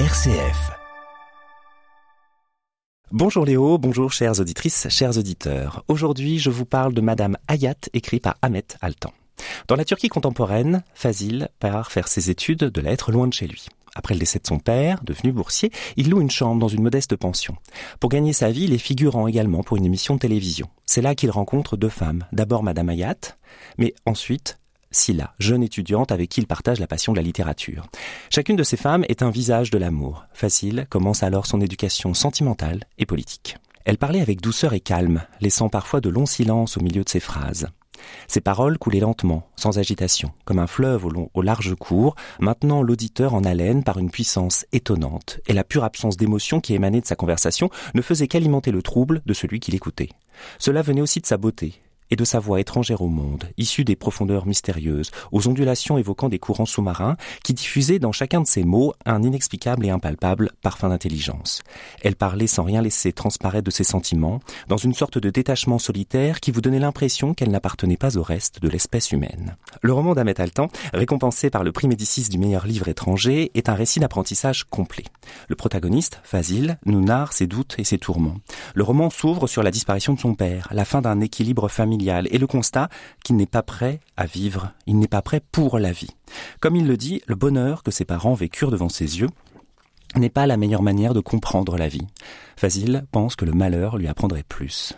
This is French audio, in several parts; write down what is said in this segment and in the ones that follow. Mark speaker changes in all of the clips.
Speaker 1: RCF.
Speaker 2: Bonjour Léo, bonjour chères auditrices, chers auditeurs. Aujourd'hui, je vous parle de Madame Hayat, écrit par Ahmet Altan. Dans la Turquie contemporaine, Fazil part faire ses études de la lettre loin de chez lui. Après le décès de son père, devenu boursier, il loue une chambre dans une modeste pension. Pour gagner sa vie, il est figurant également pour une émission de télévision. C'est là qu'il rencontre deux femmes. D'abord Madame Hayat, mais ensuite Silla, jeune étudiante avec qui il partage la passion de la littérature. Chacune de ces femmes est un visage de l'amour. Facile commence alors son éducation sentimentale et politique. Elle parlait avec douceur et calme, laissant parfois de longs silences au milieu de ses phrases. Ses paroles coulaient lentement, sans agitation, comme un fleuve au, au large cours, maintenant l'auditeur en haleine par une puissance étonnante, et la pure absence d'émotion qui émanait de sa conversation ne faisait qu'alimenter le trouble de celui qui l'écoutait. Cela venait aussi de sa beauté, et de sa voix étrangère au monde, issue des profondeurs mystérieuses, aux ondulations évoquant des courants sous-marins, qui diffusaient dans chacun de ses mots un inexplicable et impalpable parfum d'intelligence. Elle parlait sans rien laisser transparaître de ses sentiments, dans une sorte de détachement solitaire qui vous donnait l'impression qu'elle n'appartenait pas au reste de l'espèce humaine. Le roman d'Ahmet Altan, récompensé par le prix Médicis du meilleur livre étranger, est un récit d'apprentissage complet. Le protagoniste, Fazil, nous narre ses doutes et ses tourments. Le roman s'ouvre sur la disparition de son père, la fin d'un équilibre familial et le constat qu'il n'est pas prêt à vivre, il n'est pas prêt pour la vie. Comme il le dit, le bonheur que ses parents vécurent devant ses yeux n'est pas la meilleure manière de comprendre la vie. Fazil pense que le malheur lui apprendrait plus.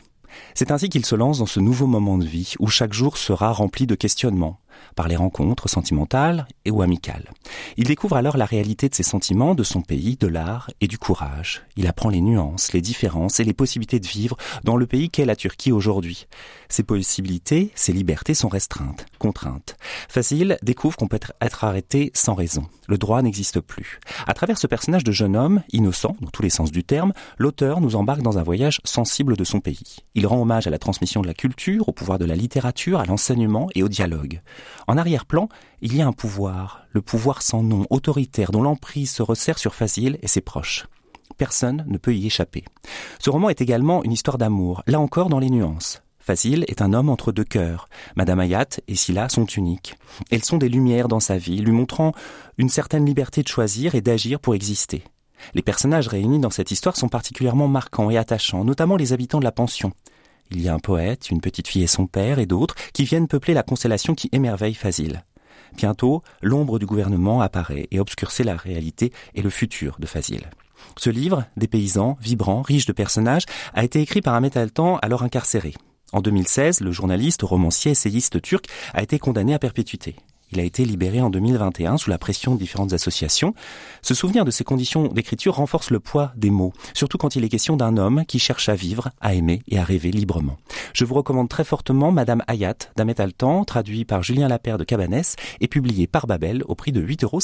Speaker 2: C'est ainsi qu'il se lance dans ce nouveau moment de vie où chaque jour sera rempli de questionnements, par les rencontres sentimentales et ou amicales. Il découvre alors la réalité de ses sentiments, de son pays, de l'art et du courage. Il apprend les nuances, les différences et les possibilités de vivre dans le pays qu'est la Turquie aujourd'hui. Ces possibilités, ces libertés sont restreintes, contraintes. Facile découvre qu'on peut être arrêté sans raison. Le droit n'existe plus. À travers ce personnage de jeune homme, innocent dans tous les sens du terme, l'auteur nous embarque dans un voyage sensible de son pays. Il rend hommage à la transmission de la culture, au pouvoir de la littérature, à l'enseignement et au dialogue. En arrière-plan, il y a un pouvoir, le pouvoir sans nom, autoritaire, dont l'emprise se resserre sur Fazil et ses proches. Personne ne peut y échapper. Ce roman est également une histoire d'amour, là encore dans les nuances. Fazil est un homme entre deux cœurs. Madame Hayat et Silla sont uniques. Elles sont des lumières dans sa vie, lui montrant une certaine liberté de choisir et d'agir pour exister. Les personnages réunis dans cette histoire sont particulièrement marquants et attachants, notamment les habitants de la pension. Il y a un poète, une petite fille et son père et d'autres qui viennent peupler la constellation qui émerveille Fazil. Bientôt, l'ombre du gouvernement apparaît et obscurcit la réalité et le futur de Fazil. Ce livre, des paysans, vibrant, riche de personnages, a été écrit par un Altan alors incarcéré. En 2016, le journaliste, romancier, essayiste turc a été condamné à perpétuité. Il a été libéré en 2021 sous la pression de différentes associations. Ce souvenir de ces conditions d'écriture renforce le poids des mots, surtout quand il est question d'un homme qui cherche à vivre, à aimer et à rêver librement. Je vous recommande très fortement Madame Hayat d'Ahmet Altan, traduit par Julien Lapère de Cabanès et publié par Babel au prix de 8,50 euros.